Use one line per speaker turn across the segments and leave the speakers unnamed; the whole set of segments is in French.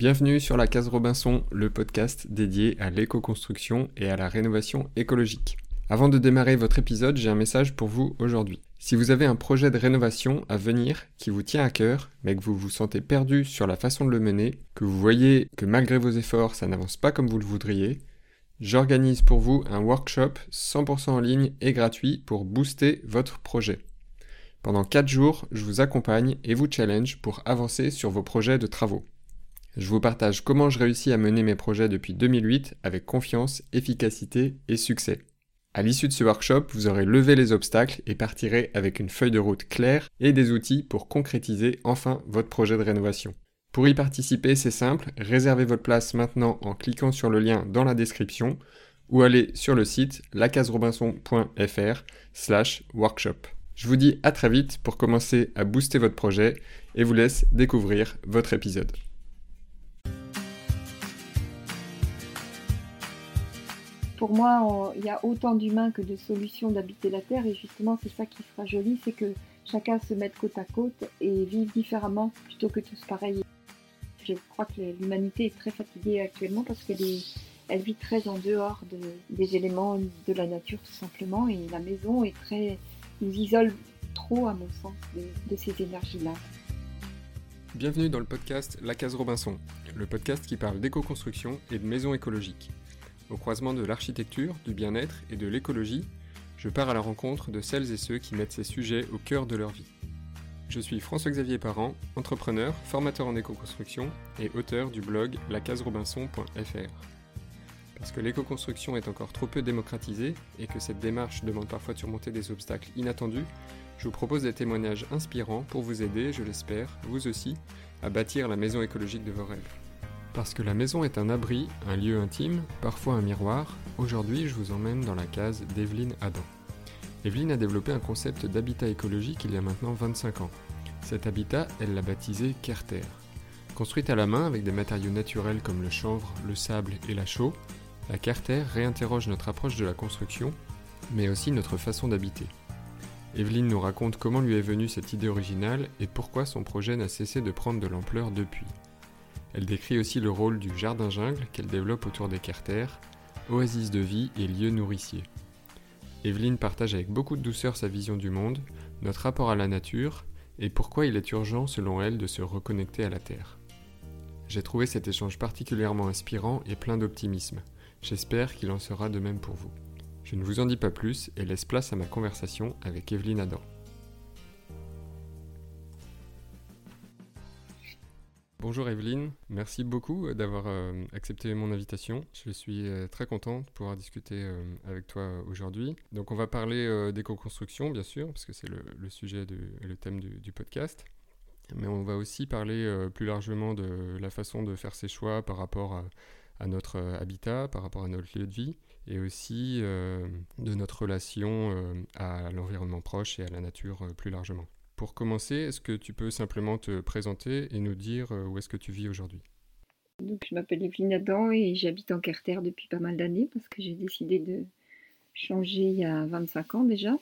Bienvenue sur la Case Robinson, le podcast dédié à l'éco-construction et à la rénovation écologique. Avant de démarrer votre épisode, j'ai un message pour vous aujourd'hui. Si vous avez un projet de rénovation à venir qui vous tient à cœur, mais que vous vous sentez perdu sur la façon de le mener, que vous voyez que malgré vos efforts ça n'avance pas comme vous le voudriez, j'organise pour vous un workshop 100% en ligne et gratuit pour booster votre projet. Pendant 4 jours, je vous accompagne et vous challenge pour avancer sur vos projets de travaux. Je vous partage comment je réussis à mener mes projets depuis 2008 avec confiance, efficacité et succès. À l'issue de ce workshop, vous aurez levé les obstacles et partirez avec une feuille de route claire et des outils pour concrétiser enfin votre projet de rénovation. Pour y participer, c'est simple, réservez votre place maintenant en cliquant sur le lien dans la description ou allez sur le site lacaserobinson.fr slash workshop. Je vous dis à très vite pour commencer à booster votre projet et vous laisse découvrir votre épisode.
Pour moi, il y a autant d'humains que de solutions d'habiter la Terre. Et justement, c'est ça qui sera joli, c'est que chacun se mette côte à côte et vive différemment plutôt que tous pareils. Je crois que l'humanité est très fatiguée actuellement parce qu'elle elle vit très en dehors des éléments de la nature tout simplement. Et la maison est très, nous isole trop à mon sens de, de ces énergies-là.
Bienvenue dans le podcast La Case Robinson, le podcast qui parle d'éco-construction et de maisons écologiques. Au croisement de l'architecture, du bien-être et de l'écologie, je pars à la rencontre de celles et ceux qui mettent ces sujets au cœur de leur vie. Je suis François-Xavier Parent, entrepreneur, formateur en éco-construction et auteur du blog lacaserobinson.fr. Parce que l'éco-construction est encore trop peu démocratisée et que cette démarche demande parfois de surmonter des obstacles inattendus, je vous propose des témoignages inspirants pour vous aider, je l'espère, vous aussi, à bâtir la maison écologique de vos rêves. Parce que la maison est un abri, un lieu intime, parfois un miroir, aujourd'hui je vous emmène dans la case d'Evelyne Adam. Evelyne a développé un concept d'habitat écologique il y a maintenant 25 ans. Cet habitat, elle l'a baptisé Kerter. Construite à la main avec des matériaux naturels comme le chanvre, le sable et la chaux, la Kerter réinterroge notre approche de la construction, mais aussi notre façon d'habiter. Evelyne nous raconte comment lui est venue cette idée originale et pourquoi son projet n'a cessé de prendre de l'ampleur depuis. Elle décrit aussi le rôle du jardin-jungle qu'elle développe autour des carters, oasis de vie et lieux nourriciers. Evelyne partage avec beaucoup de douceur sa vision du monde, notre rapport à la nature et pourquoi il est urgent selon elle de se reconnecter à la Terre. J'ai trouvé cet échange particulièrement inspirant et plein d'optimisme. J'espère qu'il en sera de même pour vous. Je ne vous en dis pas plus et laisse place à ma conversation avec Evelyne Adam. Bonjour Evelyne, merci beaucoup d'avoir euh, accepté mon invitation. Je suis euh, très contente de pouvoir discuter euh, avec toi aujourd'hui. Donc on va parler d'éco-construction bien sûr, parce que c'est le, sujet et le thème du, podcast. Mais on va aussi parler plus largement de la façon de faire ses choix par rapport à, notre habitat, par rapport à notre lieu de vie, et aussi de notre relation à l'environnement proche et à la nature plus largement. Pour commencer, est-ce que tu peux simplement te présenter et nous dire euh, où est-ce que tu vis aujourd'hui?
Donc, je m'appelle Evelyne Adam et j'habite en Carter depuis pas mal d'années parce que j'ai décidé de changer il y a 25 ans déjà.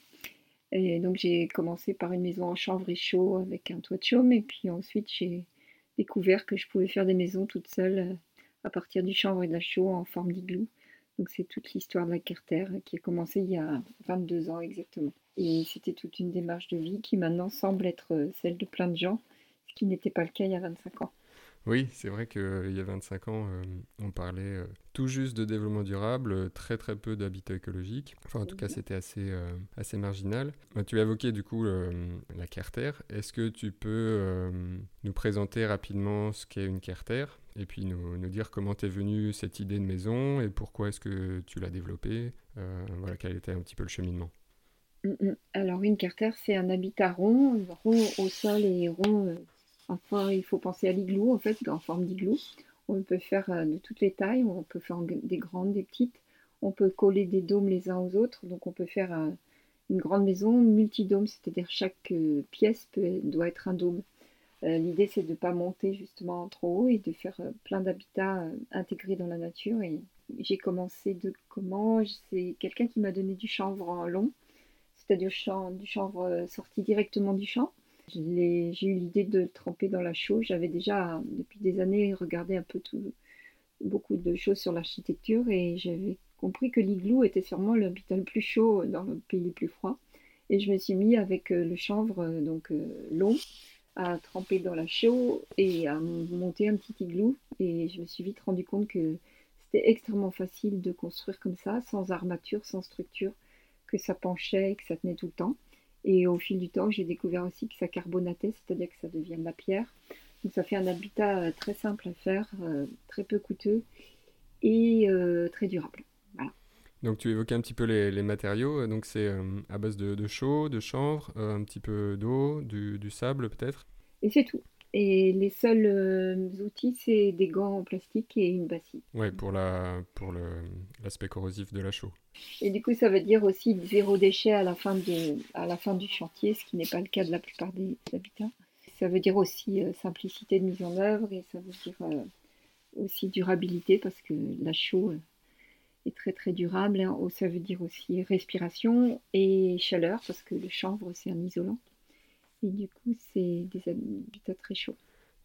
Et donc j'ai commencé par une maison en chanvre et chaud avec un toit de chaume et puis ensuite j'ai découvert que je pouvais faire des maisons toutes seules euh, à partir du chanvre et de la chaux en forme d'igloo. Donc c'est toute l'histoire de la Carter qui a commencé il y a 22 ans exactement. Et c'était toute une démarche de vie qui maintenant semble être euh, celle de plein de gens, ce qui n'était pas le cas il y a 25 ans.
Oui, c'est vrai qu'il euh, y a 25 ans, euh, on parlait tout juste de développement durable, très très peu d'habitat écologique. Enfin, en tout cas, c'était assez, assez marginal. Bah, tu as évoqué du coup la Carter. Est-ce que tu peux nous présenter rapidement ce qu'est une Carter et puis nous, nous dire comment t'es venue cette idée de maison et pourquoi est-ce que tu l'as développée? Voilà, quel était un petit peu le cheminement?
Mm, mm. Alors une carter, c'est un habitat rond, rond au sol et rond. Euh, enfin, il faut penser à l'igloo en fait, en forme d'igloo. On peut faire euh, de toutes les tailles, on peut faire des grandes, des petites. On peut coller des dômes les uns aux autres, donc on peut faire euh, une grande maison multidôme, c'est-à-dire chaque pièce doit être un dôme. L'idée c'est de ne pas monter justement trop haut et de faire plein d'habitats intégrés dans la nature. Et j'ai commencé de comment? C'est quelqu'un qui m'a donné du chanvre en long c'est-à-dire du chanvre euh, sorti directement du champ. J'ai eu l'idée de tremper dans la chaux. J'avais déjà, depuis des années, regardé un peu tout, beaucoup de choses sur l'architecture et j'avais compris que l'igloo était sûrement l'habitat le plus chaud dans le pays le plus froid. Et je me suis mis avec euh, le chanvre, euh, donc long, à tremper dans la chaux et à monter un petit igloo. Et je me suis vite rendu compte que c'était extrêmement facile de construire comme ça, sans armature, sans structure, que ça penchait et que ça tenait tout le temps. Et au fil du temps, j'ai découvert aussi que ça carbonatait, c'est-à-dire que ça devient de la pierre. Donc ça fait un habitat euh, très simple à faire, euh, très peu coûteux et euh, très durable.
Donc tu évoquais un petit peu les, matériaux, donc c'est à base de, chaux, de chanvre, un petit peu d'eau, du, du, sable peut-être?
Et c'est tout. Et les seuls euh, outils, c'est des gants en plastique et une bassine.
Ouais, pour la pour l'aspect corrosif de la chaux.
Et du coup, ça veut dire aussi zéro déchet à la fin du, à la fin du chantier, ce qui n'est pas le cas de la plupart des habitats. Ça veut dire aussi euh, simplicité de mise en œuvre et ça veut dire euh, aussi durabilité parce que la chaux est très très durable. Hein. Ça veut dire aussi respiration et chaleur parce que le chanvre, c'est un isolant. Et du coup, c'est des habitats très chauds.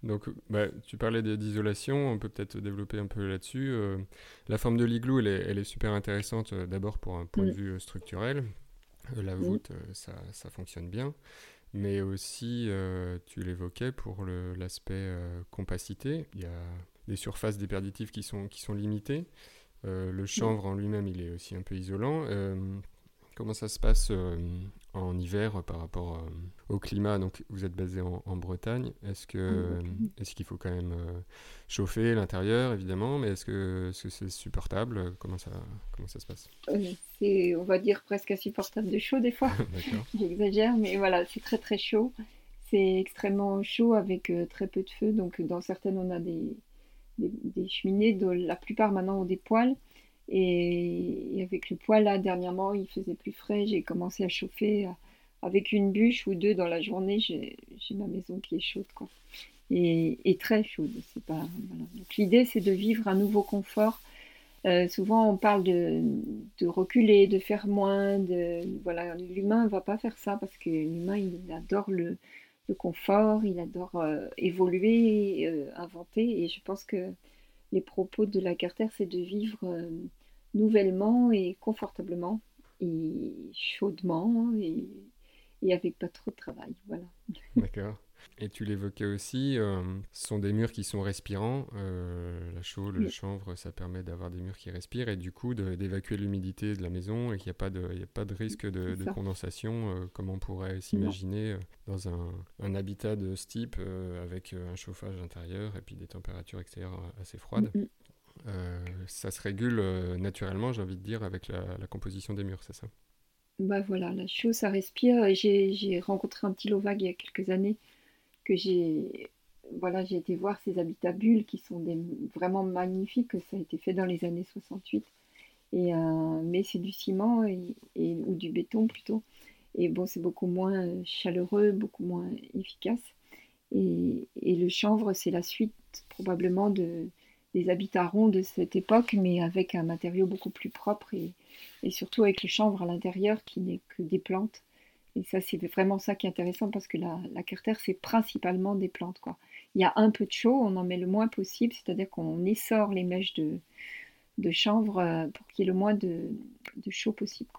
Donc, bah, tu parlais d'isolation, on peut peut-être développer un peu là-dessus. Euh, la forme de l'igloo, elle, elle est, super intéressante euh, d'abord pour un point de mm. vue euh, structurel. la mm. voûte, ça, ça, fonctionne bien. Mais aussi, tu l'évoquais, pour l'aspect compacité. Il y a des surfaces déperditives qui sont, qui sont limitées. le mm. chanvre en lui-même, il est aussi un peu isolant. comment ça se passe en hiver par rapport euh, au climat. Donc, vous êtes basé en, Bretagne. Est-ce que est-ce qu'il faut quand même euh, chauffer l'intérieur, évidemment, mais est-ce que c'est supportable? Comment ça comment ça se passe?
Euh, C'est, on va dire presque insupportable de chaud des fois. J'exagère, mais voilà, c'est très très chaud. C'est extrêmement chaud avec très peu de feu. Donc, dans certaines, on a des, des, cheminées. Dans la plupart maintenant ont des poêles. Et, avec le poêle là, dernièrement, il faisait plus frais. J'ai commencé à chauffer euh, avec une bûche ou deux dans la journée. J'ai ma maison qui est chaude, quoi. Et, très chaude. C'est pas. Donc l'idée, c'est de vivre un nouveau confort. Euh, souvent, on parle de, reculer, de faire moins. Voilà, l'humain ne va pas faire ça parce que l'humain, il adore le, le confort, il adore euh, évoluer, inventer. Et je pense que les propos de la Carter, c'est de vivre euh, nouvellement et confortablement et chaudement et, et, avec pas trop de travail. Voilà.
D'accord. Et tu l'évoquais aussi, euh, ce sont des murs qui sont respirants. Euh, la chaux, le chanvre, ça permet d'avoir des murs qui respirent et du coup d'évacuer l'humidité de la maison et qu'il n'y a, pas de, a pas de risque de, condensation euh, comme on pourrait s'imaginer dans un, un, habitat de ce type avec un chauffage intérieur et puis des températures extérieures assez froides. Mm, mm. ça se régule naturellement, j'ai envie de dire, avec la, la composition des murs, c'est ça?
Bah voilà, la chaux, ça respire. J'ai rencontré un petit Lovac il y a quelques années que j'ai voilà, j'ai été voir ces habitats bulles qui sont vraiment magnifiques. Ça a été fait dans les années 68. Et, euh, mais c'est du ciment ou du béton plutôt. Et bon, c'est beaucoup moins chaleureux, beaucoup moins efficace. Et, le chanvre, c'est la suite probablement de, des habitats ronds de cette époque, mais avec un matériau beaucoup plus propre et surtout avec le chanvre à l'intérieur qui n'est que des plantes et ça, c'est vraiment ça qui est intéressant parce que la, la carter, c'est principalement des plantes. Quoi. Il y a un peu de chaud, on en met le moins possible, c'est-à-dire qu'on essore les mèches de, de chanvre euh, pour qu'il y ait le moins de, de chaud possible.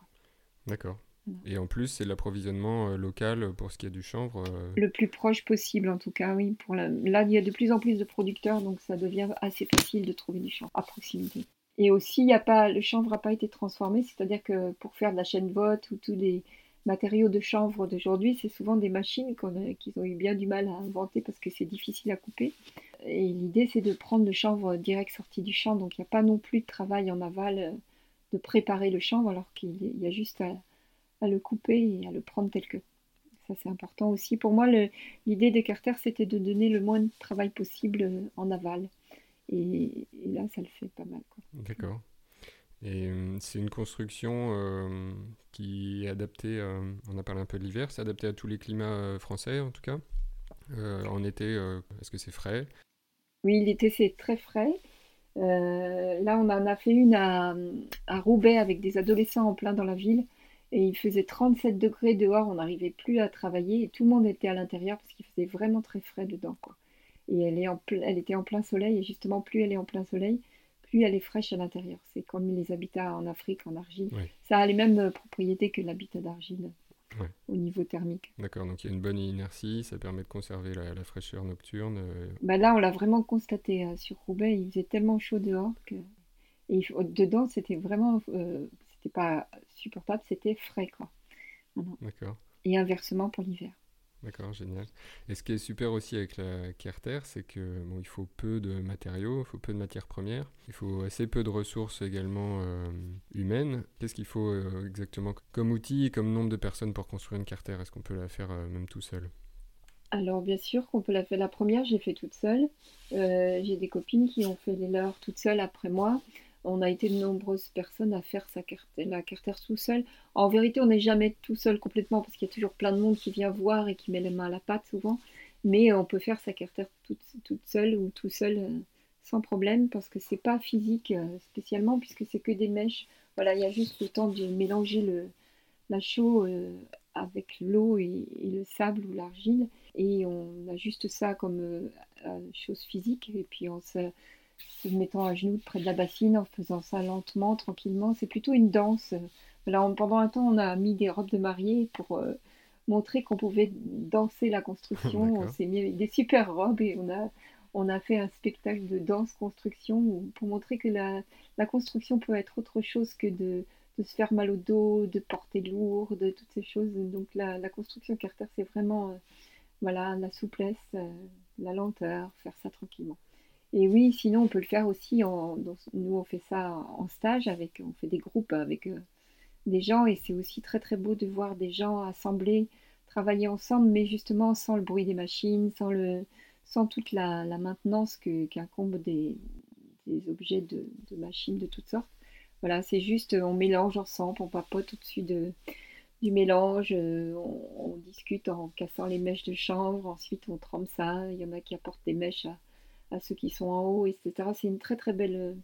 D'accord. Et en plus, c'est l'approvisionnement euh, local pour ce qui est du chanvre euh,
Le plus proche possible, en tout cas, oui. Pour la... Là, il y a de plus en plus de producteurs, donc ça devient assez facile de trouver du chanvre à proximité. Et aussi, y a pas... le chanvre n'a pas été transformé, c'est-à-dire que pour faire de la chaîne vote ou tous les matériaux de chanvre d'aujourd'hui, c'est souvent des machines qu'ils ont eu bien du mal à inventer parce que c'est difficile à couper. Et l'idée, c'est de prendre le chanvre direct sorti du champ, donc il n'y a pas non plus de travail en aval euh, de préparer le chanvre, alors qu'il y a juste à, le couper et à le prendre tel que. Ça, c'est important aussi. Pour moi, l'idée des carters, c'était de donner le moins de travail possible euh, en aval. Et, là, ça le fait pas mal.
D'accord. Et euh, c'est une construction euh, qui est adaptée, euh, on a parlé un peu de l'hiver, c'est adapté à tous les climats français en tout cas. en été, est-ce que c'est frais?
Oui, l'été c'est très frais. là, on en a fait une à, Roubaix avec des adolescents en plein dans la ville. Et il faisait 37 degrés dehors, on n'arrivait plus à travailler et tout le monde était à l'intérieur parce qu'il faisait vraiment très frais dedans. Et elle était en plein soleil et justement, plus elle est en plein soleil, plus elle est fraîche à l'intérieur. C'est comme les habitats en Afrique, en argile. Ça a les mêmes propriétés que l'habitat d'argile au niveau thermique.
D'accord, donc il y a une bonne inertie, ça permet de conserver la, fraîcheur nocturne. Euh.
Bah là, on l'a vraiment constaté euh, sur Roubaix, il faisait tellement chaud dehors que. Et dedans, c'était vraiment. Euh, c'était pas supportable, c'était frais, quoi.
D'accord.
Et inversement pour l'hiver.
D'accord, génial. Et ce qui est super aussi avec la Carter, c'est que bon, il faut peu de matériaux, il faut peu de matières premières, il faut assez peu de ressources également euh, humaines. Qu'est-ce qu'il faut euh, exactement comme outil comme nombre de personnes pour construire une Carter Est-ce qu'on peut la faire euh, même tout seul?
Alors bien sûr qu'on peut la faire. La première, j'ai fait toute seule. j'ai des copines qui ont fait les leurs toutes seules après moi on a été de nombreuses personnes à faire sa carte, la carter tout seul. En vérité, on n'est jamais tout seul complètement parce qu'il y a toujours plein de monde qui vient voir et qui met les mains à la pâte souvent. Mais on peut faire sa carter toute, toute seule ou tout seul euh, sans problème parce que c'est pas physique euh, spécialement puisque c'est que des mèches. Voilà, il y a juste le temps de mélanger le, la chaux euh, avec l'eau et, le sable ou l'argile et on a juste ça comme chose physique et puis on se se mettant à genoux près de la bassine, en faisant ça lentement, tranquillement. C'est plutôt une danse. pendant un temps, on a mis des robes de mariée pour euh, montrer qu'on pouvait danser la construction. on s'est mis des super robes et on a, on a fait un spectacle de danse-construction pour montrer que la, la, construction peut être autre chose que de, de, se faire mal au dos, de porter lourd, de toutes ces choses. Donc la, la construction Carter, c'est vraiment euh, voilà, la souplesse, euh, la lenteur, faire ça tranquillement. Et oui, sinon on peut le faire aussi. Nous, on fait ça en stage avec, on fait des groupes avec euh, des gens et c'est aussi très très beau de voir des gens assemblés, travailler ensemble, mais justement sans le bruit des machines, sans le, sans toute la, maintenance qu'incombe des, des, objets de, machines de toutes sortes. Voilà, c'est juste, on mélange ensemble, on papote au-dessus de, du mélange, euh, on, on, discute en cassant les mèches de chanvre, ensuite on trempe ça, il y en a qui apportent des mèches à, à ceux qui sont en haut, etc. C'est une très très belle euh,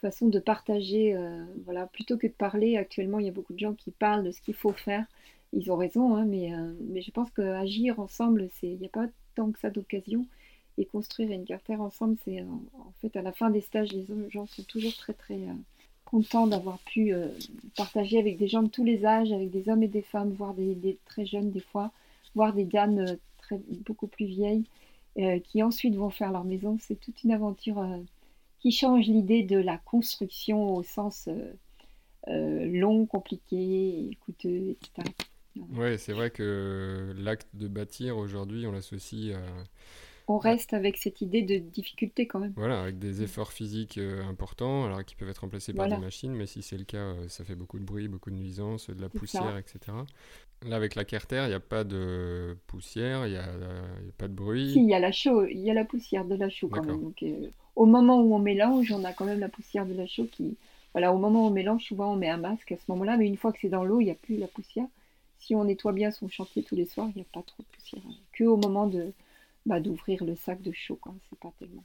façon de partager. Euh, voilà, plutôt que de parler, actuellement, il y a beaucoup de gens qui parlent de ce qu'il faut faire. Ils ont raison, hein, mais, euh, mais je pense qu'agir ensemble, il n'y a pas tant que ça d'occasion. Et construire une carter ensemble, c'est en fait à la fin des stages, les gens sont toujours très très contents d'avoir pu partager avec des gens de tous les âges, avec des hommes et des femmes, voire des, des très jeunes des fois, voire des dames beaucoup plus vieilles. Euh, qui ensuite vont faire leur maison. C'est toute une aventure euh, qui change l'idée de la construction au sens euh, long, compliqué, coûteux, etc.
Oui, c'est vrai que l'acte de bâtir aujourd'hui, on l'associe à
on reste avec cette idée de difficulté quand même.
Voilà, avec des efforts physiques importants, alors qui peuvent être remplacés par des machines, mais si c'est le cas, ça fait beaucoup de bruit, beaucoup de nuisances, de la poussière, etc. Là, avec la Carter, il n'y a pas de poussière, il n'y a, pas de bruit.
Si, il y a la chaux, il y a la poussière de la chaux quand même. Donc, euh, au moment où on mélange, on a quand même la poussière de la chaux qui. Voilà, au moment où on mélange, souvent on met un masque à ce moment-là, mais une fois que c'est dans l'eau, il n'y a plus la poussière. Si on nettoie bien son chantier tous les soirs, il n'y a pas trop de poussière. Que au moment de bah, d'ouvrir le sac de chaux, quoi. C'est pas tellement.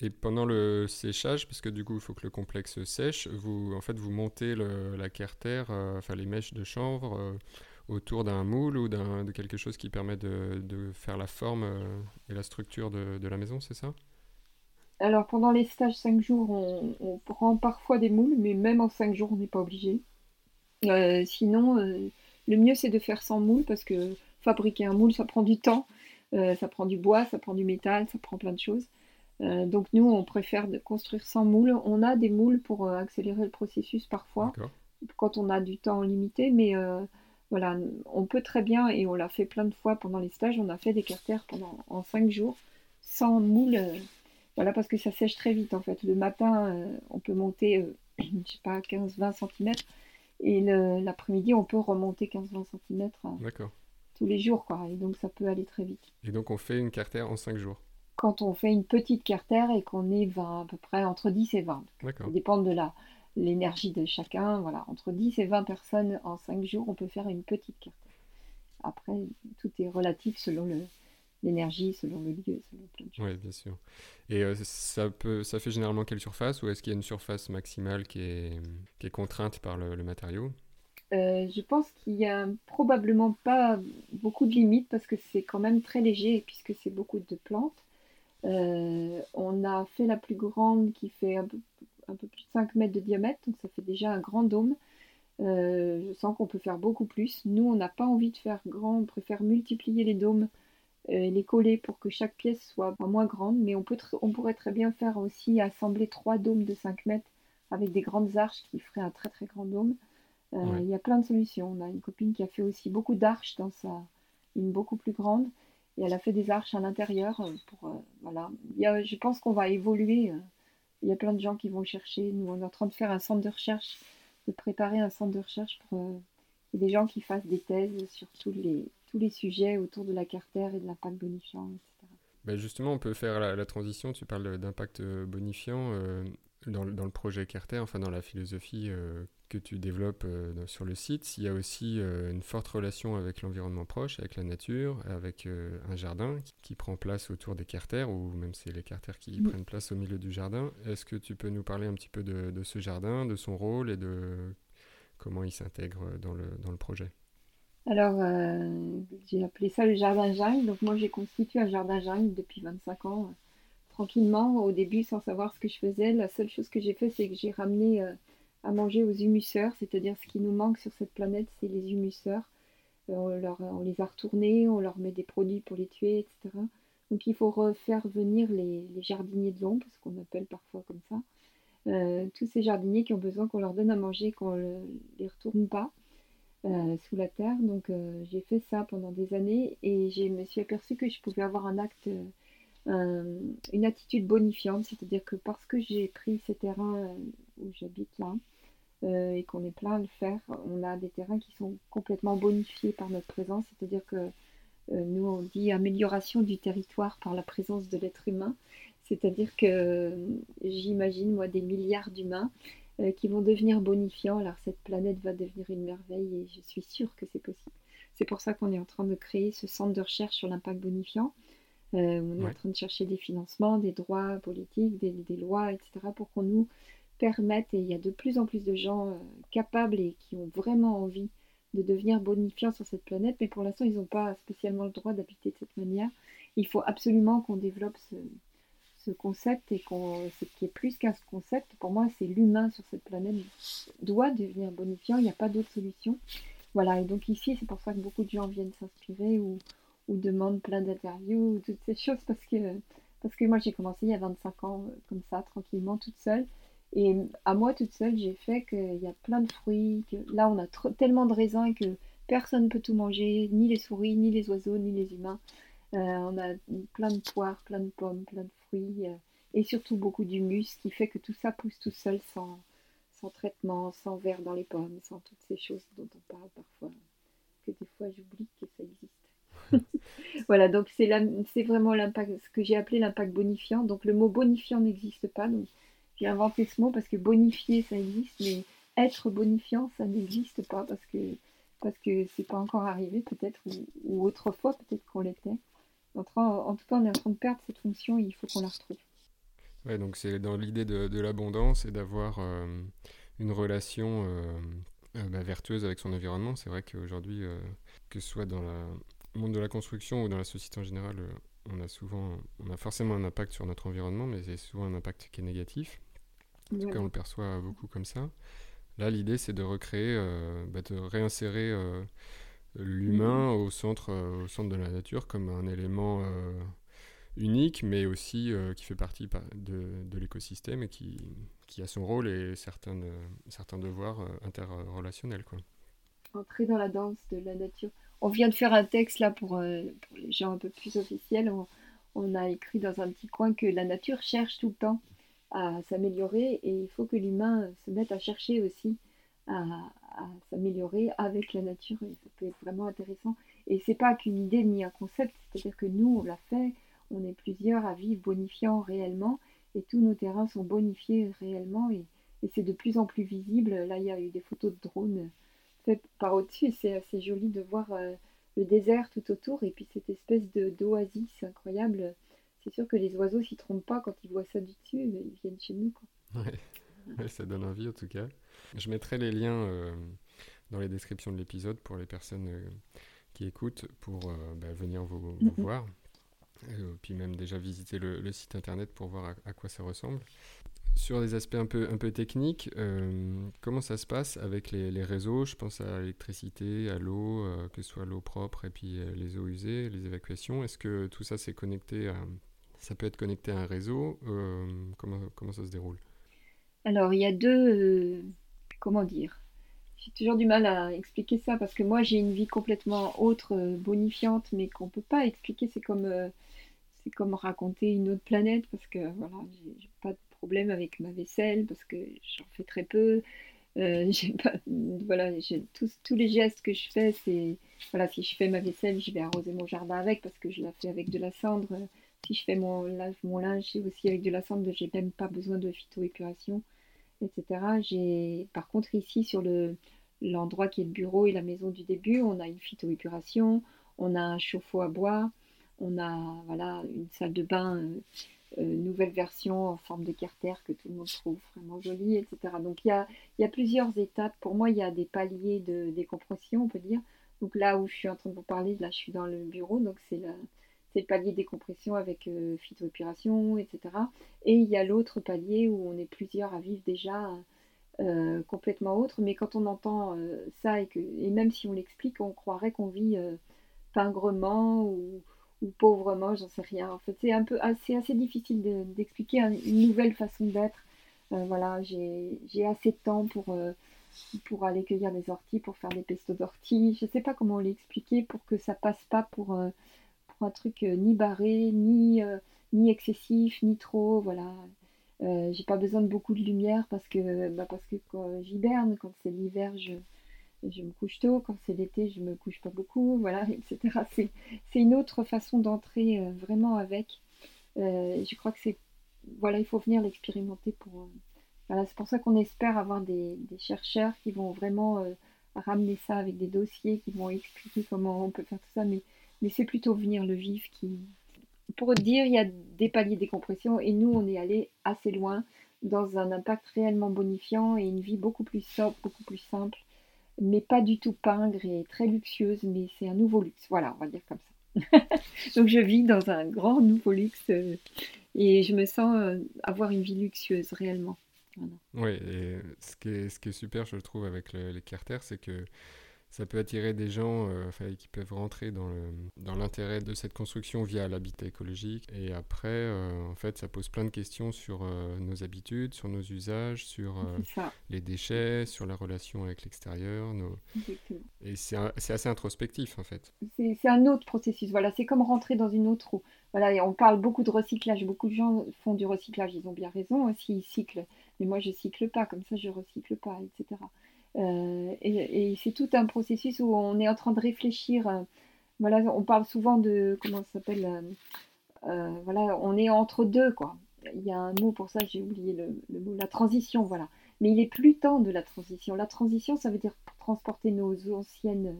Et pendant le séchage, parce que du coup il faut que le complexe sèche, vous en fait vous montez la carter, euh, enfin les mèches de chanvre. Euh, autour d'un moule ou de quelque chose qui permet de, de faire la forme euh, et la structure de, de la maison, c'est ça?
Alors pendant les stages 5 jours, on, on, prend parfois des moules, mais même en 5 jours, on n'est pas obligé. Sinon, le mieux c'est de faire sans moule parce que fabriquer un moule, ça prend du temps, ça prend du bois, ça prend du métal, ça prend plein de choses. donc nous, on préfère de construire sans moule. On a des moules pour accélérer le processus parfois, quand on a du temps limité, mais voilà, on peut très bien, et on l'a fait plein de fois pendant les stages, on a fait des carters pendant en 5 jours, sans moule, euh, voilà, parce que ça sèche très vite en fait. Le matin, euh, on peut monter, euh, je sais pas, 15-20 cm, et l'après-midi, on peut remonter 15-20 cm tous les jours, quoi, et donc ça peut aller très vite.
Et donc on fait une carter en 5 jours
Quand on fait une petite carter et qu'on est 20, à peu près entre 10 et 20. Ça dépend de la, l'énergie de chacun. Voilà, entre 10 et 20 personnes en 5 jours, on peut faire une petite carte. Après, tout est relatif selon l'énergie, selon le lieu, selon plein de choses.
Oui, bien sûr. Et euh, ça, peut, ça fait généralement quelle surface ou est-ce qu'il y a une surface maximale qui est, qui est contrainte par le, matériau?
Euh, je pense qu'il y a probablement pas beaucoup de limites parce que c'est quand même très léger puisque c'est beaucoup de plantes. Euh, on a fait la plus grande qui fait un peu, plus de 5 mètres de diamètre, donc ça fait déjà un grand dôme. Euh, je sens qu'on peut faire beaucoup plus. Nous, on n'a pas envie de faire grand, on préfère multiplier les dômes les coller pour que chaque pièce soit moins grande, mais on pourrait très bien faire aussi assembler trois dômes de 5 mètres avec des grandes arches qui feraient un très très grand dôme. Euh, il y a plein de solutions. On a une copine qui a fait aussi beaucoup d'arches dans sa, une beaucoup plus grande, et elle a fait des arches à l'intérieur. Euh, pour euh, voilà. je pense qu'on va évoluer. Il y a plein de gens qui vont chercher. Nous, on est en train de faire un centre de recherche, de préparer un centre de recherche pour des gens qui fassent des thèses sur tous les, tous les sujets autour de la carter et de l'impact bonifiant, etc.
Ben justement, on peut faire la, transition. Tu parles d'impact bonifiant dans, dans, le projet Carter, enfin dans la philosophie que tu développes euh, sur le site, il y a aussi euh, une forte relation avec l'environnement proche, avec la nature, avec euh, un jardin qui, prend place autour des carters, ou même c'est les carters qui prennent place au milieu du jardin. Est-ce que tu peux nous parler un petit peu de, de ce jardin, de son rôle et de comment il s'intègre dans le, dans le projet?
Alors, j'ai appelé ça le jardin jungle. Donc, moi, j'ai constitué un jardin jungle depuis 25 ans, tranquillement, au début, sans savoir ce que je faisais. La seule chose que j'ai fait, c'est que j'ai ramené à manger aux humuseurs, c'est-à-dire ce qui nous manque sur cette planète, c'est les humuseurs. Euh, on, les a retournés, on leur met des produits pour les tuer, etc. Donc il faut refaire venir les, jardiniers de l'ombre, ce qu'on appelle parfois comme ça. Euh, tous ces jardiniers qui ont besoin qu'on leur donne à manger, qu'on ne les retourne pas euh, sous la terre. Donc j'ai fait ça pendant des années et je me suis aperçue que je pouvais avoir un acte, une attitude bonifiante, c'est-à-dire que parce que j'ai pris ces terrains où j'habite là, euh, et qu'on est plein à le faire, on a des terrains qui sont complètement bonifiés par notre présence, c'est-à-dire que euh, nous on dit amélioration du territoire par la présence de l'être humain, c'est-à-dire que euh, j'imagine moi des milliards d'humains qui vont devenir bonifiants, alors cette planète va devenir une merveille et je suis sûre que c'est possible. C'est pour ça qu'on est en train de créer ce centre de recherche sur l'impact bonifiant. on est en train de chercher des financements, des droits politiques, des, des lois, etc. pour qu'on nous permettent, et il y a de plus en plus de gens euh, capables et qui ont vraiment envie de devenir bonifiants sur cette planète, mais pour l'instant, ils n'ont pas spécialement le droit d'habiter de cette manière. Il faut absolument qu'on développe ce, concept et qu'on, ce qui est plus qu'un concept, pour moi, c'est l'humain sur cette planète doit devenir bonifiant, il n'y a pas d'autre solution. Voilà, et donc ici, c'est pour ça que beaucoup de gens viennent s'inspirer ou, ou demandent plein d'interviews ou toutes ces choses parce que, parce que moi, j'ai commencé il y a 25 ans euh, comme ça, tranquillement, toute seule. Et à moi toute seule, j'ai fait qu'il y a plein de fruits, que là on a tellement de raisins que personne ne peut tout manger, ni les souris, ni les oiseaux, ni les humains. Euh, on a plein de poires, plein de pommes, plein de fruits, euh, et surtout beaucoup d'humus, qui fait que tout ça pousse tout seul sans, sans traitement, sans verre dans les pommes, sans toutes ces choses dont on parle parfois, que des fois j'oublie que ça existe. voilà, donc c'est vraiment ce que j'ai appelé l'impact bonifiant. Donc le mot bonifiant n'existe pas, donc j'ai inventé ce mot parce que bonifier, ça existe, mais être bonifiant, ça n'existe pas parce que parce que c'est pas encore arrivé peut-être, ou, autrefois peut-être qu'on l'était. En, tout cas, on est en train de perdre cette fonction et il faut qu'on la retrouve.
Ouais, donc c'est dans l'idée de, l'abondance et d'avoir euh, une relation euh, euh, bah, vertueuse avec son environnement. C'est vrai qu'aujourd'hui, que ce soit dans le monde de la construction ou dans la société en général, on a souvent, on a forcément un impact sur notre environnement, mais c'est souvent un impact qui est négatif. En tout cas, on le perçoit beaucoup comme ça. Là, l'idée, c'est de recréer, euh, bah, de réinsérer euh, l'humain mm. au, centre, euh, au centre de la nature comme un élément unique, mais aussi qui fait partie de, de l'écosystème et qui, qui, a son rôle et certains, certains devoirs interrelationnels. Quoi.
Entrer dans la danse de la nature. On vient de faire un texte là pour, pour les gens un peu plus officiels. On, on a écrit dans un petit coin que la nature cherche tout le temps à s'améliorer et il faut que l'humain se mette à chercher aussi à, s'améliorer avec la nature et ça peut être vraiment intéressant. Et c'est pas qu'une idée ni un concept, c'est-à-dire que nous on l'a fait, on est plusieurs à vivre bonifiant réellement et tous nos terrains sont bonifiés réellement et, c'est de plus en plus visible. Là il y a eu des photos de drones faites par au-dessus, c'est assez joli de voir euh, le désert tout autour et puis cette espèce de d'oasis incroyable c'est sûr que les oiseaux s'y trompent pas quand ils voient ça du dessus, ils viennent chez nous.
Quoi. Ouais. ça donne envie en tout cas. Je mettrai les liens euh, dans les descriptions de l'épisode pour les personnes qui écoutent pour bah, venir vous, mm-hmm. voir. puis même déjà visiter le, site internet pour voir à, quoi ça ressemble. Sur des aspects un peu, un peu techniques, comment ça se passe avec les, les réseaux? Je pense à l'électricité, à l'eau, que ce soit l'eau propre et puis les eaux usées, les évacuations. Est-ce que tout ça c'est connecté à, ça peut être connecté à un réseau. Euh, comment, ça se déroule?
Alors, il y a deux. Euh, comment dire? J'ai toujours du mal à expliquer ça parce que moi, j'ai une vie complètement autre, euh, bonifiante, mais qu'on ne peut pas expliquer. C'est comme, comme raconter une autre planète parce que voilà, j'ai pas de problème avec ma vaisselle parce que j'en fais très peu. j'ai pas, voilà, tous, tous les gestes que je fais, c'est voilà, si je fais ma vaisselle, je vais arroser mon jardin avec parce que je la fais avec de la cendre si je fais mon, mon linge, aussi avec de la cendre, j'ai même pas besoin de phytoépuration, etc. Par contre, ici, sur le, l'endroit qui est le bureau et la maison du début, on a une phytoépuration, on a un chauffe-eau à bois, on a voilà, une salle de bain, euh, euh, nouvelle version en forme de carter que tout le monde trouve vraiment jolie, etc. Donc il y a, y a, plusieurs étapes. Pour moi, il y a des paliers de décompression, on peut dire. Donc là où je suis en train de vous parler, là je suis dans le bureau, donc c'est la, c'est le palier décompression avec euh, phytoépuration, etc. Et il y a l'autre palier où on est plusieurs à vivre déjà euh, complètement autre. Mais quand on entend euh, ça et, que, et même si on l'explique, on croirait qu'on vit pingrement ou, pauvrement, j'en sais rien. En fait, c'est un peu assez, assez difficile d'expliquer une nouvelle façon d'être. voilà, j'ai assez de temps pour pour aller cueillir des orties, pour faire des pestos d'orties. Je ne sais pas comment l'expliquer pour que ça passe pas pour, un truc euh, ni barré, ni, euh, ni excessif, ni trop. Voilà. Euh, j'ai pas besoin de beaucoup de lumière parce que, bah parce que j'hiberne, quand c'est l'hiver, je, je me couche tôt, quand c'est l'été, je me couche pas beaucoup, voilà, etc. C'est une autre façon d'entrer vraiment avec. je crois que c'est. Voilà, il faut venir l'expérimenter pour. voilà, c'est pour ça qu'on espère avoir des, des, chercheurs qui vont vraiment ramener ça avec des dossiers, qui vont expliquer comment on peut faire tout ça. Mais mais c'est plutôt venir le vivre qui. Pour dire, il y a des paliers de décompression et nous, on est allé assez loin dans un impact réellement bonifiant et une vie beaucoup plus sobre, beaucoup plus simple, mais pas du tout pingre et très luxueuse, mais c'est un nouveau luxe. Voilà, on va dire comme ça. Donc je vis dans un grand nouveau luxe euh, et je me sens euh, avoir une vie luxueuse réellement.
Oui, et ce qui, est, super, je le trouve, avec les Carter, c'est que ça peut attirer des gens euh, qui peuvent rentrer dans, dans l'intérêt de cette construction via l'habitat écologique. Et après, euh, en fait, ça pose plein de questions sur euh, nos habitudes, sur nos usages, sur les déchets, sur la relation avec l'extérieur. Nos... Et c'est, assez introspectif, en fait.
C'est, un autre processus. Voilà, c'est comme rentrer dans une autre roue. Voilà, et on parle beaucoup de recyclage. Beaucoup de gens font du recyclage. Ils ont bien raison s'ils cyclent. Mais moi, je cycle pas. Comme ça, je recycle pas, etc. Euh, et, c'est tout un processus où on est en train de réfléchir. Euh, voilà, on parle souvent de comment ça s'appelle. Euh, voilà, on est entre deux, quoi. Il y a un mot pour ça, j'ai oublié le, mot, la transition, voilà. Mais il est plus temps de la transition. La transition, ça veut dire transporter nos anciennes,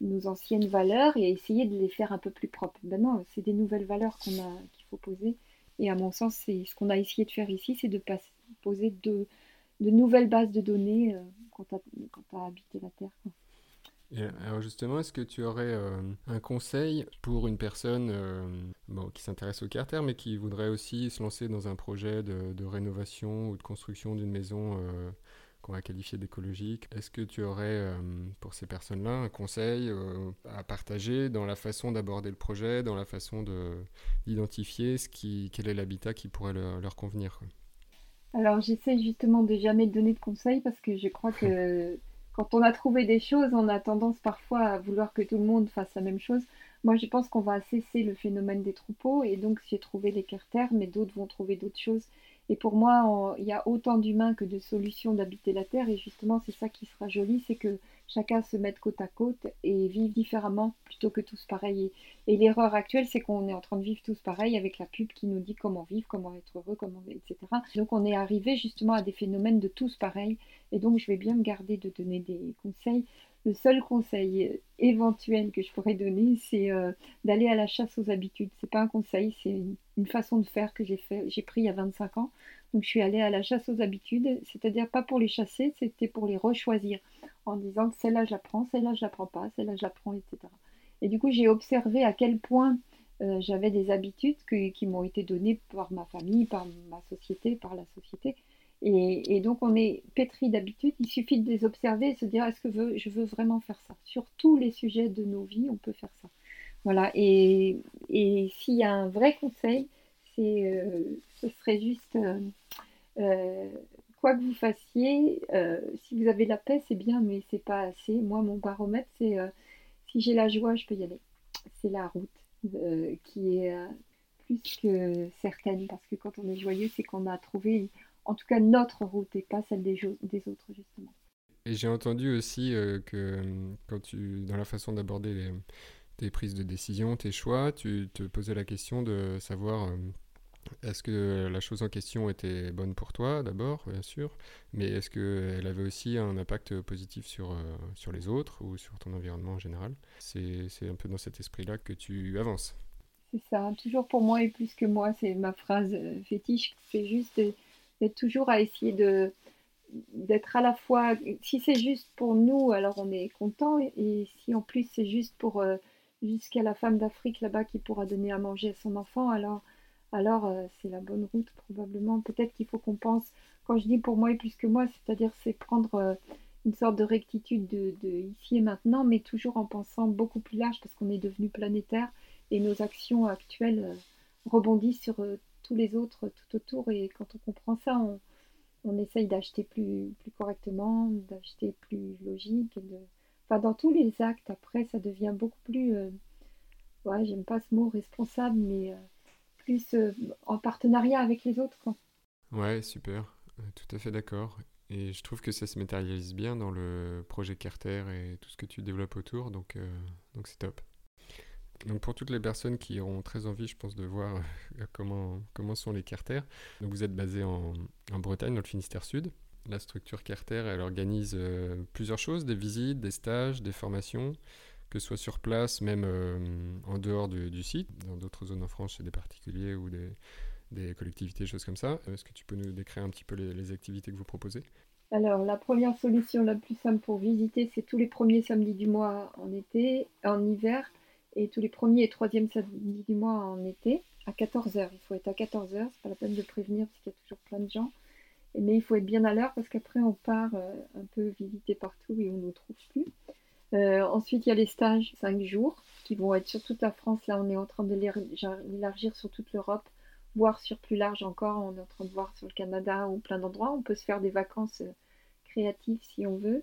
nos anciennes valeurs et essayer de les faire un peu plus propres. Non, c'est des nouvelles valeurs qu'on a, qu'il faut poser. Et à mon sens, c'est ce qu'on a essayé de faire ici, c'est de poser de nouvelles bases de données quand tu as, habité la Terre.
alors justement, est-ce que tu aurais euh, un conseil pour une personne euh, qui s'intéresse au carter, mais qui voudrait aussi se lancer dans un projet de, rénovation ou de construction d'une maison euh, qu'on va qualifier d'écologique? Est-ce que tu aurais pour ces personnes-là un conseil à partager dans la façon d'aborder le projet, dans la façon d'identifier quel est l'habitat qui pourrait leur, convenir
alors j'essaie justement de jamais donner de conseils parce que je crois que quand on a trouvé des choses, on a tendance parfois à vouloir que tout le monde fasse la même chose. Moi je pense qu'on va cesser le phénomène des troupeaux et donc j'ai trouvé les carters, mais d'autres vont trouver d'autres choses. Et pour moi, il y a autant d'humains que de solutions d'habiter la Terre et justement c'est ça qui sera joli, c'est que chacun se mette côte à côte et vivre différemment plutôt que tous pareils. Et, l'erreur actuelle, c'est qu'on est en train de vivre tous pareils avec la pub qui nous dit comment vivre, comment être heureux, comment etc. Donc on est arrivé justement à des phénomènes de tous pareils. Et donc je vais bien me garder de donner des conseils. Le seul conseil éventuel que je pourrais donner, c'est euh, d'aller à la chasse aux habitudes. C'est pas un conseil, c'est une, façon de faire que j'ai fait, j'ai pris il y a 25 ans. Donc je suis allée à la chasse aux habitudes, c'est-à-dire pas pour les chasser, c'était pour les rechoisir en disant celle-là j'apprends, celle-là je l'apprends pas, celle-là j'apprends, etc. Et du coup, j'ai observé à quel point euh, j'avais des habitudes qui m'ont été données par ma famille, par ma société, par la société. Et, donc, on est pétri d'habitudes. Il suffit de les observer et se dire est-ce que je veux vraiment faire ça? Sur tous les sujets de nos vies, on peut faire ça. Voilà. Et, s'il y a un vrai conseil, euh, ce serait juste euh, quoi que vous fassiez, si vous avez la paix, c'est bien, mais c'est pas assez. Moi, mon baromètre, c'est si j'ai la joie, je peux y aller. C'est la route euh, qui est euh, plus que certaine, parce que quand on est joyeux, c'est qu'on a trouvé, en tout cas, notre route et pas celle des, des autres, justement.
Et j'ai entendu aussi euh, que quand tu, dans la façon d'aborder tes prises de décision, tes choix, tu te posais la question de savoir est-ce que la chose en question était bonne pour toi d'abord, bien sûr, mais est-ce qu'elle avait aussi un impact positif sur, euh, sur les autres ou sur ton environnement en général? C'est un peu dans cet esprit-là que tu avances.
C'est ça, toujours pour moi et plus que moi, c'est ma phrase euh, fétiche, c'est juste d'être toujours à essayer de d'être à la fois, si c'est juste pour nous, alors on est content, et si en plus c'est juste pour euh, jusqu'à la femme d'Afrique là-bas qui pourra donner à manger à son enfant, alors alors euh, c'est la bonne route probablement. Peut-être qu'il faut qu'on pense, quand je dis pour moi et plus que moi, c'est-à-dire c'est prendre euh, une sorte de rectitude de, ici et maintenant, mais toujours en pensant beaucoup plus large parce qu'on est devenu planétaire et nos actions actuelles rebondissent sur tous les autres tout autour. Et quand on comprend ça, on, on essaye d'acheter plus, plus correctement, d'acheter plus logique. Enfin, dans tous les actes, après, ça devient beaucoup plus... ouais, j'aime pas ce mot responsable, mais plus euh, en partenariat avec les autres. Quoi.
Ouais, super, euh, tout à fait d'accord. Et je trouve que ça se matérialise bien dans le projet Carter et tout ce que tu développes autour, donc euh, donc c'est top. Donc pour toutes les personnes qui auront très envie, je pense, de voir comment, comment sont les Carter, donc vous êtes basé en, Bretagne, dans le Finistère Sud. La structure Carter, elle organise plusieurs choses, des visites, des stages, des formations que ce soit sur place, même euh, en dehors du, site, dans d'autres zones en France, chez des particuliers ou des, des collectivités, choses comme ça. Est-ce que tu peux nous décrire un petit peu les, activités que vous proposez?
Alors, la première solution la plus simple pour visiter, c'est tous les premiers samedis du mois en été, en hiver, et tous les premiers et troisièmes samedis du mois en été, à 14h. Il faut être à 14h, c'est pas la peine de prévenir parce qu'il y a toujours plein de gens. Mais il faut être bien à l'heure parce qu'après on part euh, un peu visiter partout et on ne trouve plus. Euh, ensuite, il y a les stages 5 jours qui vont être sur toute la France. Là, on est en train de l'élargir sur toute l'Europe, voire sur plus large encore. On est en train de voir sur le Canada ou plein d'endroits. On peut se faire des vacances euh, créatives si on veut.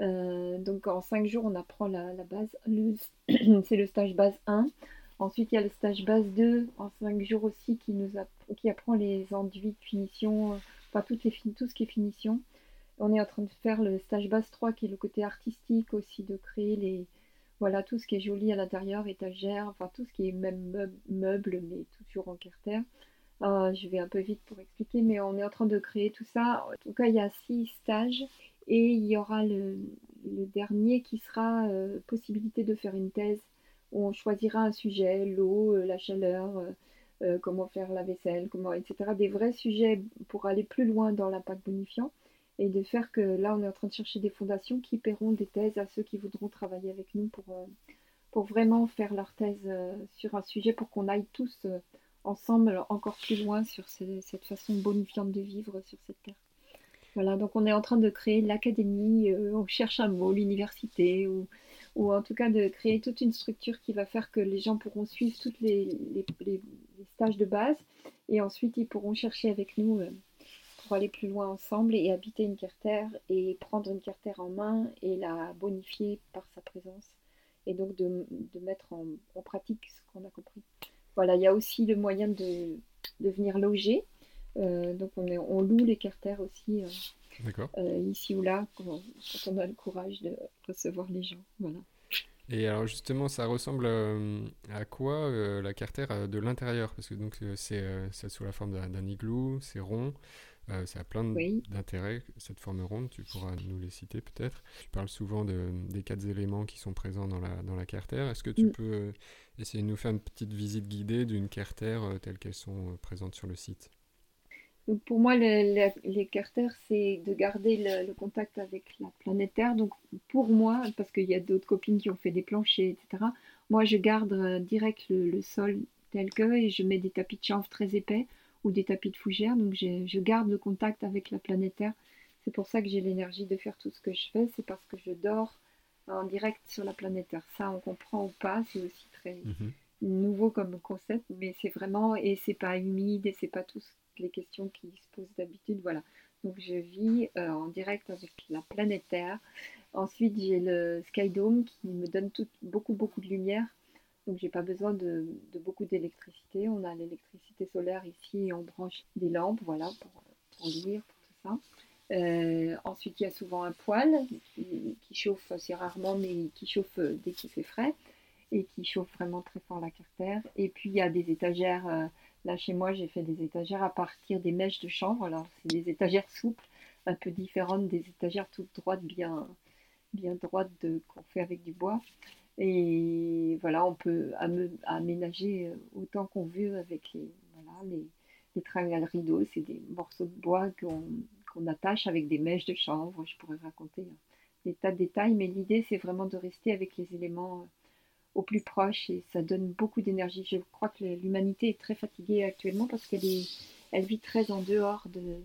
Euh, donc en 5 jours, on apprend la, base. C'est le stage base 1. Ensuite, il y a le stage base 2 en 5 jours aussi qui, nous apprend les enduits de finition, enfin tout, ce qui est finition. On est en train de faire le stage base 3 qui est le côté artistique aussi, de créer les, voilà, tout ce qui est joli à l'intérieur, étagère, enfin tout ce qui est même meuble, mais toujours en carter. Euh, je vais un peu vite pour expliquer, mais on est en train de créer tout ça. En tout cas, il y a six stages et il y aura le, dernier qui sera euh, possibilité de faire une thèse où on choisira un sujet, l'eau, euh, la chaleur, comment faire la vaisselle, comment, etc. Des vrais sujets pour aller plus loin dans l'impact bonifiant et de faire que là, on est en train de chercher des fondations qui paieront des thèses à ceux qui voudront travailler avec nous pour, euh, pour vraiment faire leur thèse euh, sur un sujet pour qu'on aille tous euh, ensemble encore plus loin sur cette façon bonifiante de vivre sur cette terre. Voilà, donc on est en train de créer l'académie, on cherche un mot, l'université, ou, ou, en tout cas de créer toute une structure qui va faire que les gens pourront suivre tous les, les, stages de base et ensuite ils pourront chercher avec nous pour aller plus loin ensemble et habiter une carter et prendre une carter en main et la bonifier par sa présence et donc de, mettre en, pratique ce qu'on a compris. Voilà, il y a aussi le moyen de, de venir loger. Euh, donc on, on, loue les carters aussi euh, euh, ici ou là quand, on a le courage de recevoir les gens. Voilà.
Et alors justement, ça ressemble à quoi la carter de l'intérieur? Parce que donc c'est sous la forme d'un igloo, c'est rond. Euh, ça a plein d'intérêts, cette forme ronde, tu pourras nous les citer peut-être. Tu parles souvent de, des quatre éléments qui sont présents dans la, dans la carter. Est-ce que tu mm. peux essayer de nous faire une petite visite guidée d'une carter euh, telle qu'elles sont présentes sur le site?
Donc pour moi, les carters, c'est de garder le, contact avec la planète Terre. Donc pour moi, parce qu'il y a d'autres copines qui ont fait des planchers, etc., moi je garde euh, direct le, sol tel que et je mets des tapis de chanvre très épais ou des tapis de fougère. Donc je garde le contact avec la planète Terre. C'est pour ça que j'ai l'énergie de faire tout ce que je fais. C'est parce que je dors en direct sur la planète Terre. Ça, on comprend ou pas, c'est aussi très mhm. nouveau comme concept, mais c'est vraiment, et c'est pas humide, et c'est pas toutes les questions qui se posent d'habitude, voilà. Donc je vis euh, en direct avec la planète Terre. Ensuite, j'ai le Skydome qui me donne beaucoup, beaucoup de lumière. Donc j'ai pas besoin de, beaucoup d'électricité. On a l'électricité solaire ici et on branche des lampes, voilà, pour, pour pour tout ça. Euh, ensuite, il y a souvent un poêle qui, chauffe assez rarement, mais qui chauffe euh, dès qu'il fait frais et qui chauffe vraiment très fort la cartère. Et puis, il y a des étagères. Euh, là, chez moi, j'ai fait des étagères à partir des mèches de chanvre. Alors, c'est des étagères souples, un peu différentes des étagères toutes droites, bien, bien droites qu'on fait avec du bois. Et voilà, on peut aménager autant qu'on veut avec les, voilà, les, les rideaux. C'est des morceaux de bois qu'on qu'on attache avec des mèches de chanvre. Je pourrais raconter hein, des tas de détails, mais l'idée c'est vraiment de rester avec les éléments euh, au plus proche et ça donne beaucoup d'énergie. Je crois que l'humanité est très fatiguée actuellement parce qu'elle elle vit très en dehors de,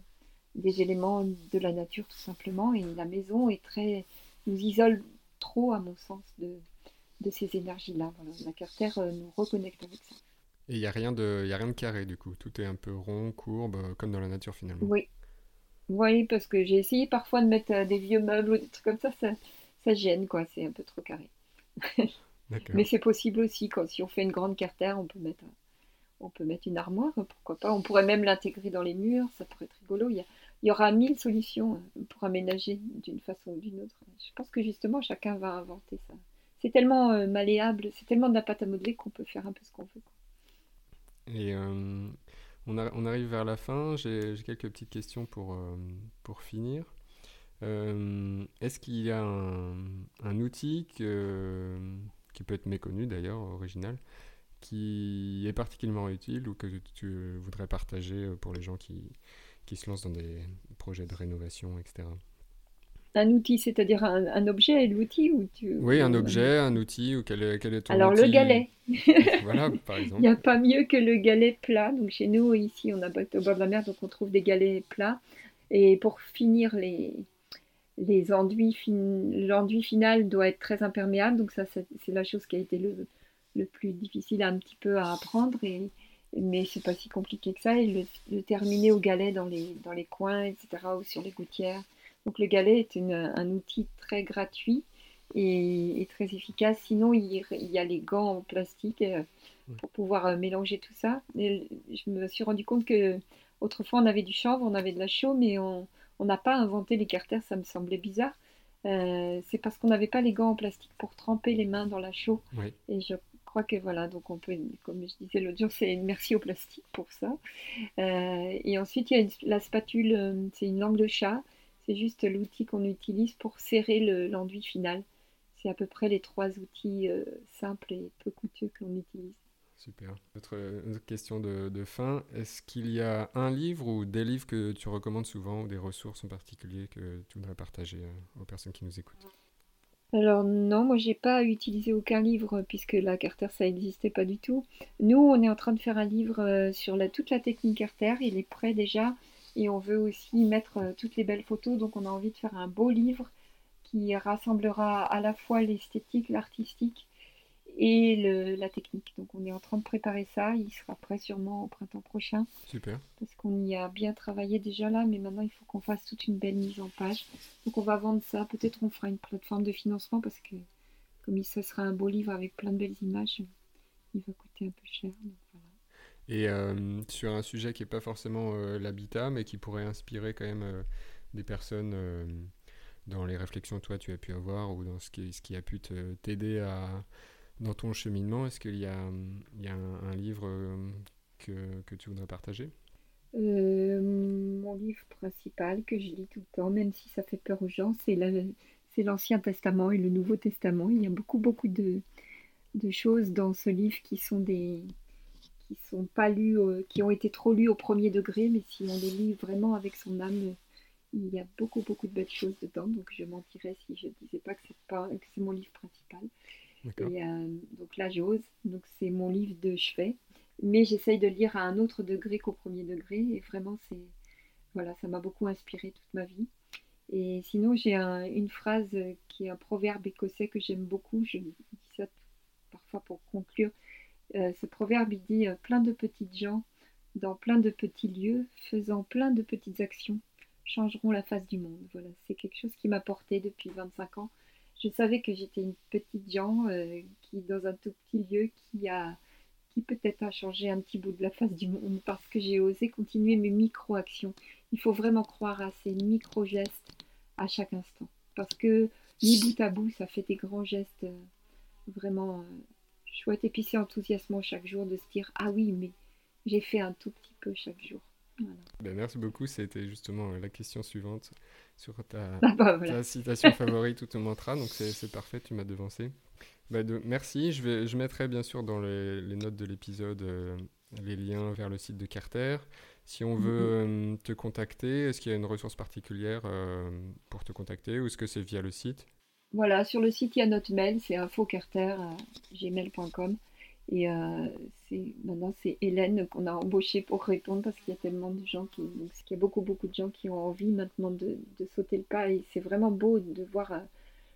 des éléments de la nature tout simplement et la maison est très nous isole trop à mon sens de, de ces énergies-là. La carter euh, nous reconnecte avec ça.
Et il n'y a, rien de, a rien de carré du coup, tout est un peu rond, courbe, euh, comme dans la nature finalement.
Oui, oui, parce que j'ai essayé parfois de mettre euh, des vieux meubles ou des trucs comme ça, ça, gêne, quoi. C'est un peu trop carré. Mais c'est possible aussi, quand si on fait une grande cartère, on peut mettre, on peut mettre une armoire, pourquoi pas. On pourrait même l'intégrer dans les murs, ça pourrait être rigolo. Il y, il y aura mille solutions euh, pour aménager d'une façon ou d'une autre. Je pense que justement, chacun va inventer ça. C'est tellement euh, malléable, c'est tellement de la pâte à modeler qu'on peut faire un peu ce qu'on veut.
Et on, arrive vers la fin. J'ai quelques petites questions pour, euh, pour finir. Euh, est-ce qu'il y a un, outil qui peut être méconnu d'ailleurs, original, qui est particulièrement utile ou que tu voudrais partager pour les gens qui, qui se lancent dans des projets de rénovation, etc.
Un outil, c'est-à-dire un, objet et l'outil ou tu...
Oui, un objet, un outil ou quel est, quel est ton
Alors le galet.
voilà, par exemple.
Il n'y a pas mieux que le galet plat. Donc chez nous, ici, on habite au bord de la mer, donc on trouve des galets plats. Et pour finir les, les enduits, l'enduit final doit être très imperméable. Donc ça, c'est la chose qui a été le, le plus difficile un petit peu à apprendre. Et, mais c'est pas si compliqué que ça. Et le, le terminer au galet dans les, dans les coins, etc., ou sur les gouttières. Donc le galet est un outil très gratuit et, très efficace. Sinon, il, y a les gants en plastique euh, pour pouvoir euh, mélanger tout ça. Et je me suis rendu compte que autrefois on avait du chanvre, on avait de la chaux, mais on n'a pas inventé les carters. Ça me semblait bizarre. Euh, c'est parce qu'on n'avait pas les gants en plastique pour tremper les mains dans la chaux. Et je crois que voilà, donc on peut, comme je disais l'autre jour, c'est merci au plastique pour ça. et ensuite, il y a la spatule, c'est une langue de chat. C'est juste l'outil qu'on utilise pour serrer l'enduit final. C'est à peu près les trois outils euh, simples et peu coûteux qu'on utilise.
Super. Autre, question de, fin. Est-ce qu'il y a un livre ou des livres que tu recommandes souvent ou des ressources en particulier que tu voudrais partager euh, aux personnes qui nous écoutent?
Alors non, moi j'ai pas utilisé aucun livre puisque la Carter ça n'existait pas du tout. Nous on est en train de faire un livre euh, sur la, toute la technique Carter, il est prêt déjà et on veut aussi mettre euh, toutes les belles photos. Donc on a envie de faire un beau livre qui rassemblera à la fois l'esthétique, l'artistique et la technique. Donc on est en train de préparer ça. Il sera prêt sûrement au printemps prochain.
Super.
Parce qu'on y a bien travaillé déjà là, mais maintenant il faut qu'on fasse toute une belle mise en page. Donc on va vendre ça. Peut-être on fera une plateforme de financement parce que comme ce sera un beau livre avec plein de belles images, il va coûter un peu cher.
Et euh, sur un sujet qui n'est pas forcément euh, l'habitat, mais qui pourrait inspirer quand même euh, des personnes dans les réflexions que toi tu as pu avoir ou dans ce qui, ce qui a pu t'aider à, dans ton cheminement, est-ce qu'il y a, un, livre que, que, tu voudrais partager?
Mon livre principal que je lis tout le temps, même si ça fait peur aux gens, c'est l'Ancien Testament et le Nouveau Testament. Il y a beaucoup, beaucoup de, choses dans ce livre qui sont des qui sont pas lus, qui ont été trop lus au premier degré, mais si on les lit vraiment avec son âme, il y a beaucoup beaucoup de belles choses dedans. Donc je mentirais si je disais pas que c'est mon livre principal. Et donc là j'ose. Donc c'est mon livre de chevet, mais j'essaye de lire à un autre degré qu'au premier degré. Et vraiment c'est voilà, ça m'a beaucoup inspiré toute ma vie. Et sinon, j'ai une phrase qui est un proverbe écossais que j'aime beaucoup. Je dis ça parfois pour conclure. Euh, ce proverbe, il dit euh, plein de petites gens dans plein de petits lieux, faisant plein de petites actions, changeront la face du monde. Voilà, c'est quelque chose qui m'a porté depuis 25 ans. Je savais que j'étais une petite gens euh, qui, dans un tout petit lieu, qui peut-être a changé un petit bout de la face du monde parce que j'ai osé continuer mes micro-actions. Il faut vraiment croire à ces micro-gestes à chaque instant. Parce que ni bout à bout, ça fait des grands gestes euh, vraiment euh, chouettes. Et puis enthousiasmant chaque jour de se dire Ah oui, mais j'ai fait un tout petit peu chaque jour.
Ben, merci beaucoup. C'était justement euh, la question suivante sur ta, ah bah, citation favorite ou ton mantra. Donc c'est parfait, tu m'as devancé. Ben, merci. Je, vais, je mettrai bien sûr dans les, notes de l'épisode les liens vers le site de Carter. Si on veut euh, te contacter, est-ce qu'il y a une ressource particulière euh, pour te contacter ou est-ce que c'est via le site?
Voilà, sur le site, il y a notre mail, c'est infocarter.gmail.com. Et euh, maintenant, c'est Hélène qu'on a embauchée pour répondre parce qu'il y a tellement de gens qui. Il y a beaucoup, beaucoup de gens qui ont envie maintenant de, sauter le pas. Et c'est vraiment beau de voir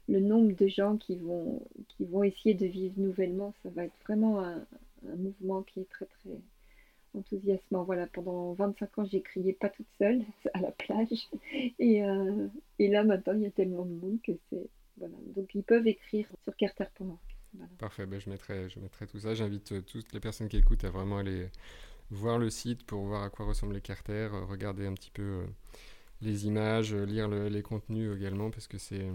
le nombre de gens qui vont, qui vont essayer de vivre nouvellement. Ça va être vraiment un mouvement qui est très, très enthousiasmant. Voilà, pendant 25 ans, j'ai pas toute seule à la plage. Et, euh, et là, maintenant, il y a tellement de monde que c'est. Voilà. Donc, ils peuvent écrire sur carter.org.
Parfait, ben, je, mettrai, je mettrai tout ça. J'invite euh, toutes les personnes qui écoutent à vraiment aller voir le site pour voir à quoi ressemblent les carters, euh, regarder un petit peu les images, lire les contenus également, parce que c'est.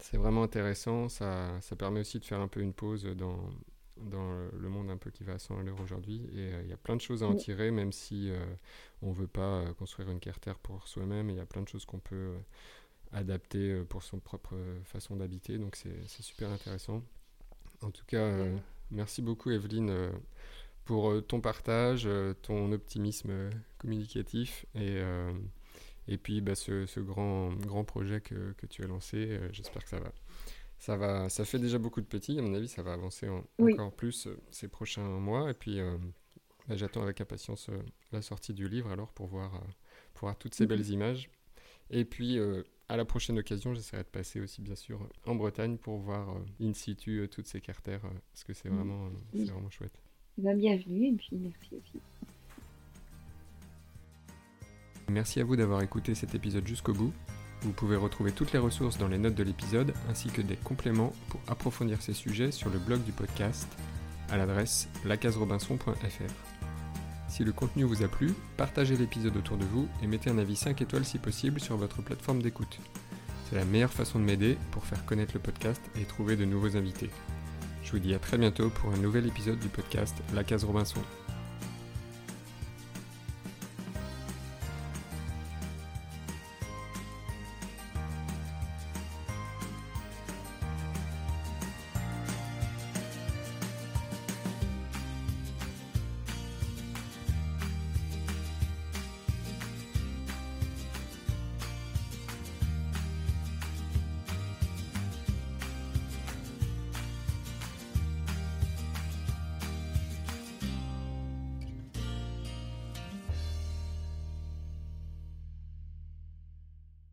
C'est vraiment intéressant, ça, ça permet aussi de faire un peu une pause dans, dans le monde un peu qui va à 100 à l'heure aujourd'hui. Et euh, il y a plein de choses à en tirer, même si euh, on ne veut pas euh, construire une carter pour soi-même. Il y a plein de choses qu'on peut adapter pour son propre façon d'habiter. Donc c'est super intéressant. En tout cas, merci beaucoup Evelyne pour ton partage, ton optimisme communicatif et, et puis bah, ce, ce, grand, grand projet que, que tu as lancé. J'espère que ça va ça, va, ça fait déjà beaucoup de petits. À mon avis, ça va avancer encore plus euh, ces prochains mois. Et puis, euh, bah, j'attends avec impatience euh, la sortie du livre alors pour voir, pour voir toutes ces belles images. Et puis, à la prochaine occasion, j'essaierai de passer aussi, bien sûr, en Bretagne pour voir in situ toutes ces carters, parce que c'est vraiment, vraiment chouette.
Eh ben, bienvenue et puis merci aussi.
Merci à vous d'avoir écouté cet épisode jusqu'au bout. Vous pouvez retrouver toutes les ressources dans les notes de l'épisode ainsi que des compléments pour approfondir ces sujets sur le blog du podcast à l'adresse lacasrobinson.fr. Si le contenu vous a plu, partagez l'épisode autour de vous et mettez un avis 5 étoiles si possible sur votre plateforme d'écoute. C'est la meilleure façon de m'aider pour faire connaître le podcast et trouver de nouveaux invités. Je vous dis à très bientôt pour un nouvel épisode du podcast La Case Robinson.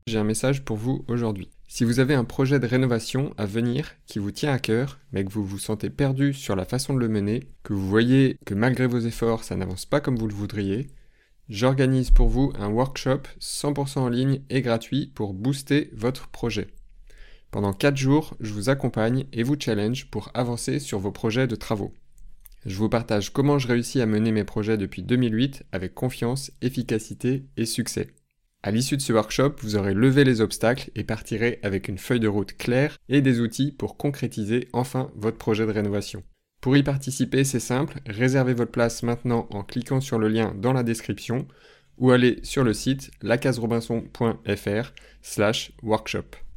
J'ai un message pour vous aujourd'hui. Si vous avez un projet de rénovation à venir qui vous tient à cœur, mais que vous vous sentez perdu sur la façon de le mener, que vous voyez que malgré vos efforts ça n'avance pas comme vous le voudriez, j'organise pour vous un workshop 100% en ligne et gratuit pour booster votre projet. Pendant 4 jours, je vous accompagne et vous challenge pour avancer sur vos projets de travaux. Je vous partage comment je réussis à mener mes projets depuis 2008 avec confiance, efficacité et succès. À l'issue de ce workshop, vous aurez levé les obstacles et partirez avec une feuille de route claire et des outils pour concrétiser enfin votre projet de rénovation. Pour y participer, c'est simple, réservez votre place maintenant en cliquant sur le lien dans la description ou allez sur le site lacaserobinson.fr slash workshop.